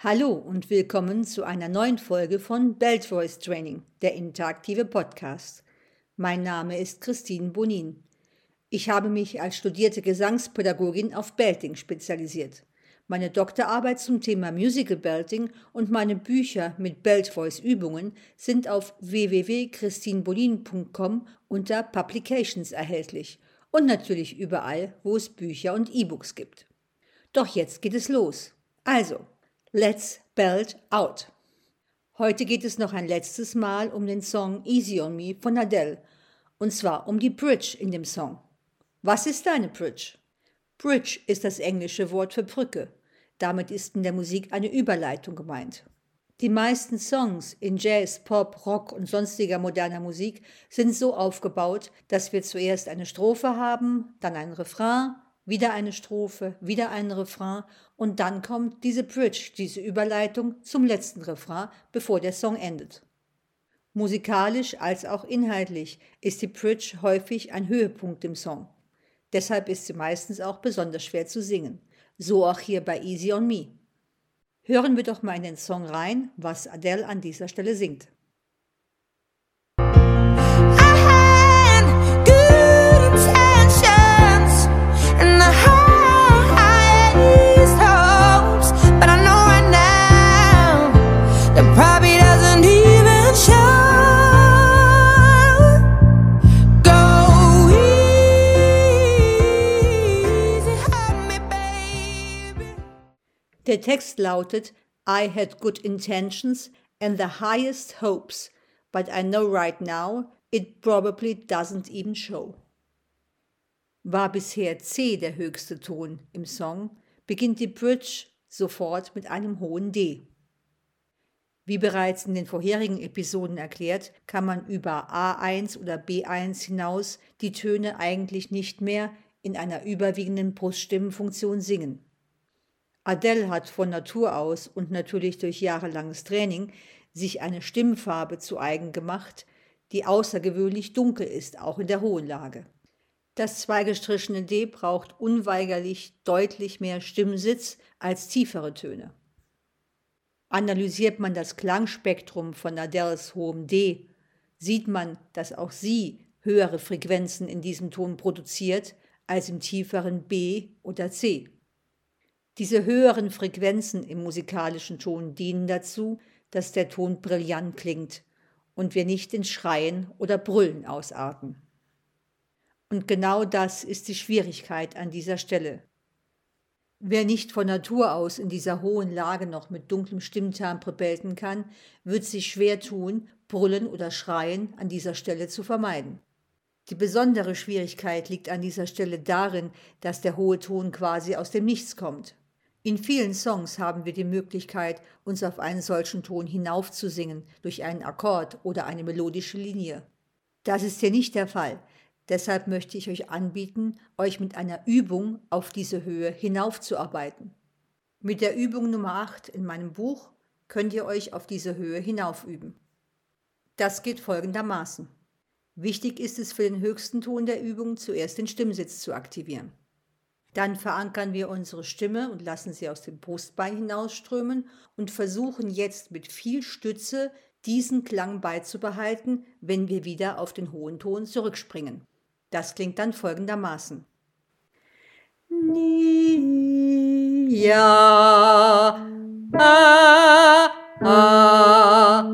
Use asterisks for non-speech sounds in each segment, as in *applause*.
Hallo und willkommen zu einer neuen Folge von Belt Voice Training, der interaktive Podcast. Mein Name ist Christine Bonin. Ich habe mich als studierte Gesangspädagogin auf Belting spezialisiert. Meine Doktorarbeit zum Thema Musical Belting und meine Bücher mit Belt Voice Übungen sind auf www.christinbolin.com unter Publications erhältlich und natürlich überall, wo es Bücher und E-Books gibt. Doch jetzt geht es los. Also, Let's Belt Out. Heute geht es noch ein letztes Mal um den Song Easy on Me von Adele, und zwar um die Bridge in dem Song. Was ist eine Bridge? Bridge ist das englische Wort für Brücke. Damit ist in der Musik eine Überleitung gemeint. Die meisten Songs in Jazz, Pop, Rock und sonstiger moderner Musik sind so aufgebaut, dass wir zuerst eine Strophe haben, dann ein Refrain, wieder eine Strophe, wieder ein Refrain und dann kommt diese Bridge, diese Überleitung zum letzten Refrain, bevor der Song endet. Musikalisch als auch inhaltlich ist die Bridge häufig ein Höhepunkt im Song. Deshalb ist sie meistens auch besonders schwer zu singen. So auch hier bei Easy on Me. Hören wir doch mal in den Song rein, was Adele an dieser Stelle singt. Der Text lautet I had good intentions and the highest hopes, but I know right now it probably doesn't even show. War bisher C der höchste Ton im Song, beginnt die Bridge sofort mit einem hohen D. Wie bereits in den vorherigen Episoden erklärt, kann man über A1 oder B1 hinaus die Töne eigentlich nicht mehr in einer überwiegenden Bruststimmenfunktion singen. Adele hat von Natur aus und natürlich durch jahrelanges Training sich eine Stimmfarbe zu eigen gemacht, die außergewöhnlich dunkel ist, auch in der hohen Lage. Das zweigestrichene D braucht unweigerlich deutlich mehr Stimmsitz als tiefere Töne. Analysiert man das Klangspektrum von Adeles hohem D, sieht man, dass auch sie höhere Frequenzen in diesem Ton produziert als im tieferen B oder C. Diese höheren Frequenzen im musikalischen Ton dienen dazu, dass der Ton brillant klingt und wir nicht in Schreien oder Brüllen ausarten. Und genau das ist die Schwierigkeit an dieser Stelle. Wer nicht von Natur aus in dieser hohen Lage noch mit dunklem Stimmtimbre belten kann, wird sich schwer tun, Brüllen oder Schreien an dieser Stelle zu vermeiden. Die besondere Schwierigkeit liegt an dieser Stelle darin, dass der hohe Ton quasi aus dem Nichts kommt. In vielen Songs haben wir die Möglichkeit, uns auf einen solchen Ton hinaufzusingen durch einen Akkord oder eine melodische Linie. Das ist hier nicht der Fall. Deshalb möchte ich euch anbieten, euch mit einer Übung auf diese Höhe hinaufzuarbeiten. Mit der Übung Nummer 8 in meinem Buch könnt ihr euch auf diese Höhe hinaufüben. Das geht folgendermaßen. Wichtig ist es für den höchsten Ton der Übung zuerst den Stimmsitz zu aktivieren. Dann verankern wir unsere Stimme und lassen sie aus dem Brustbein hinausströmen und versuchen jetzt mit viel Stütze diesen Klang beizubehalten, wenn wir wieder auf den hohen Ton zurückspringen. Das klingt dann folgendermaßen. Ja, ah, ah,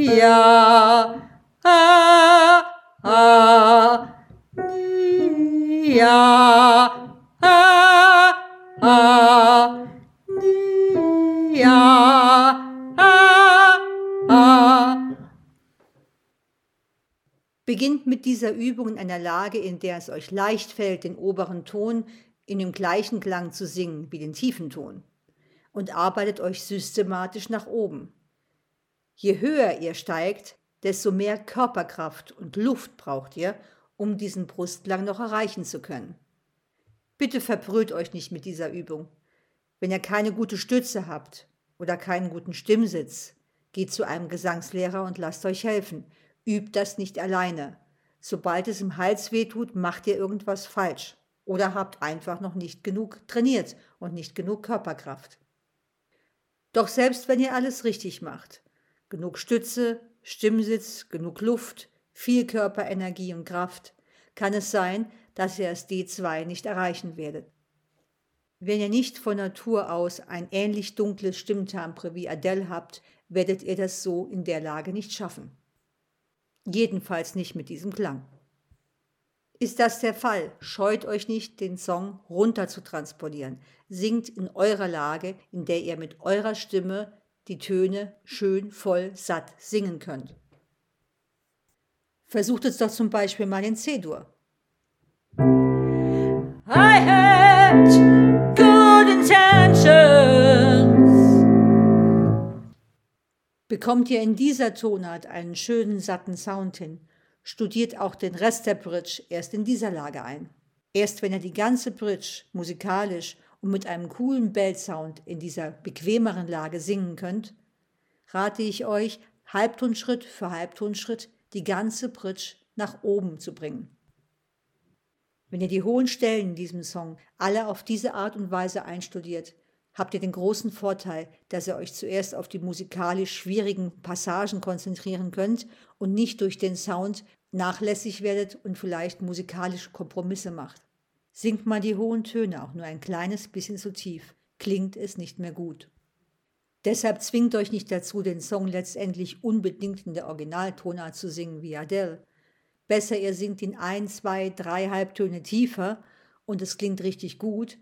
ja, ah, ah, ja, ah, ah, ja, ah, ah. Beginnt mit dieser Übung in einer Lage, in der es euch leicht fällt, den oberen Ton in dem gleichen Klang zu singen wie den tiefen Ton und arbeitet euch systematisch nach oben. Je höher ihr steigt, desto mehr Körperkraft und Luft braucht ihr, um diesen Brustklang noch erreichen zu können. Bitte verbrüht euch nicht mit dieser Übung. Wenn ihr keine gute Stütze habt oder keinen guten Stimmsitz, geht zu einem Gesangslehrer und lasst euch helfen. Übt das nicht alleine. Sobald es im Hals wehtut, macht ihr irgendwas falsch. oder habt einfach noch nicht genug trainiert und nicht genug Körperkraft. Doch selbst wenn ihr alles richtig macht, genug Stütze, Stimmsitz, genug Luft, viel Körperenergie und Kraft, kann es sein, dass ihr das D2 nicht erreichen werdet. Wenn ihr nicht von Natur aus ein ähnlich dunkles Stimmtimbre wie Adele habt, werdet ihr das so in der Lage nicht schaffen. Jedenfalls nicht mit diesem Klang. Ist das der Fall, scheut euch nicht, den Song runter zu transportieren. Singt in eurer Lage, in der ihr mit eurer Stimme die Töne schön, voll, satt singen könnt. Versucht es doch zum Beispiel mal in C-Dur. I had good intentions. Bekommt ihr in dieser Tonart einen schönen, satten Sound hin, studiert auch den Rest der Bridge erst in dieser Lage ein. Erst wenn ihr die ganze Bridge musikalisch und mit einem coolen Bell-Sound in dieser bequemeren Lage singen könnt, rate ich euch, Halbtonschritt für Halbtonschritt die ganze Bridge nach oben zu bringen. Wenn ihr die hohen Stellen in diesem Song alle auf diese Art und Weise einstudiert, habt ihr den großen Vorteil, dass ihr euch zuerst auf die musikalisch schwierigen Passagen konzentrieren könnt und nicht durch den Sound nachlässig werdet und vielleicht musikalische Kompromisse macht. Singt man die hohen Töne auch nur ein kleines bisschen zu tief, klingt es nicht mehr gut. Deshalb zwingt euch nicht dazu, den Song letztendlich unbedingt in der Originaltonart zu singen wie Adele. Besser ihr singt ihn ein, zwei, drei Halbtöne tiefer und es klingt richtig gut,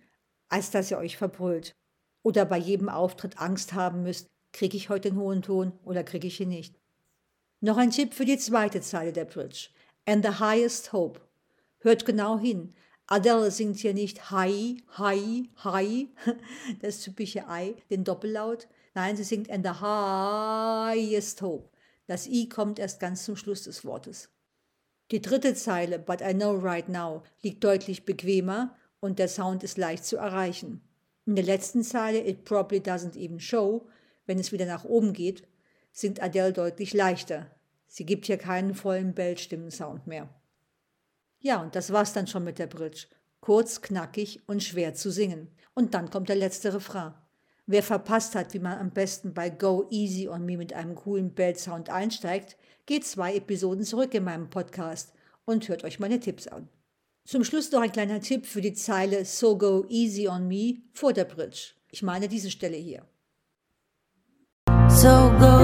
als dass ihr euch verbrüllt oder bei jedem Auftritt Angst haben müsst, kriege ich heute den hohen Ton oder kriege ich ihn nicht. Noch ein Tipp für die zweite Zeile der Bridge. And the highest hope. Hört genau hin. Adele singt hier nicht Hi, Hi, Hi, *laughs* das typische I, den Doppellaut. Nein, sie singt And the highest hope. Das I kommt erst ganz zum Schluss des Wortes. Die dritte Zeile, But I know right now, liegt deutlich bequemer und der Sound ist leicht zu erreichen. In der letzten Zeile, It probably doesn't even show, wenn es wieder nach oben geht, singt Adele deutlich leichter. Sie gibt hier keinen vollen Bellstimmensound mehr. Ja, und das war's dann schon mit der Bridge. Kurz, knackig und schwer zu singen. Und dann kommt der letzte Refrain. Wer verpasst hat, wie man am besten bei Go Easy on Me mit einem coolen Bell-Sound einsteigt, geht zwei Episoden zurück in meinem Podcast und hört euch meine Tipps an. Zum Schluss noch ein kleiner Tipp für die Zeile So Go Easy on Me vor der Bridge. Ich meine diese Stelle hier. So go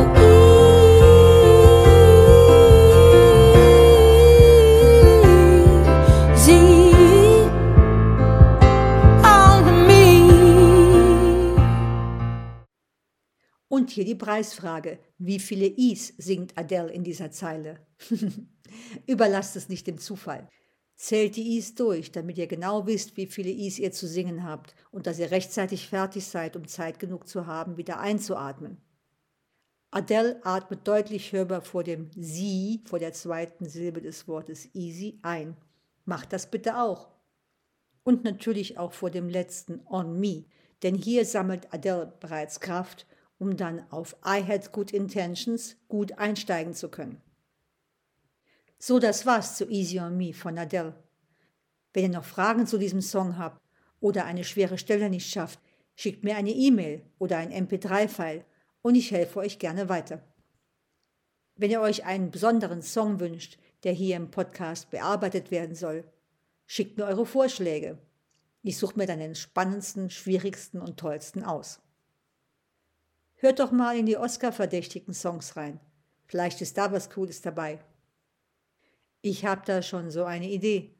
hier die Preisfrage. Wie viele Is singt Adele in dieser Zeile? *laughs* Überlasst es nicht dem Zufall. Zählt die Is durch, damit ihr genau wisst, wie viele Is ihr zu singen habt und dass ihr rechtzeitig fertig seid, um Zeit genug zu haben, wieder einzuatmen. Adele atmet deutlich hörbar vor dem Sie, vor der zweiten Silbe des Wortes easy, ein. Macht das bitte auch. Und natürlich auch vor dem letzten on me, denn hier sammelt Adele bereits Kraft, um dann auf I had good intentions gut einsteigen zu können. So, das war's zu Easy on Me von Adele. Wenn ihr noch Fragen zu diesem Song habt oder eine schwere Stelle nicht schafft, schickt mir eine E-Mail oder ein MP3-File und ich helfe euch gerne weiter. Wenn ihr euch einen besonderen Song wünscht, der hier im Podcast bearbeitet werden soll, schickt mir eure Vorschläge. Ich suche mir dann den spannendsten, schwierigsten und tollsten aus. Hört doch mal in die Oscar-verdächtigen Songs rein. Vielleicht ist da was Cooles dabei. Ich habe da schon so eine Idee.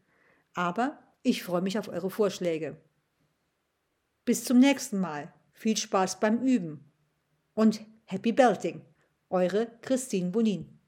Aber ich freue mich auf eure Vorschläge. Bis zum nächsten Mal. Viel Spaß beim Üben. Und Happy Belting. Eure Christine Bonin.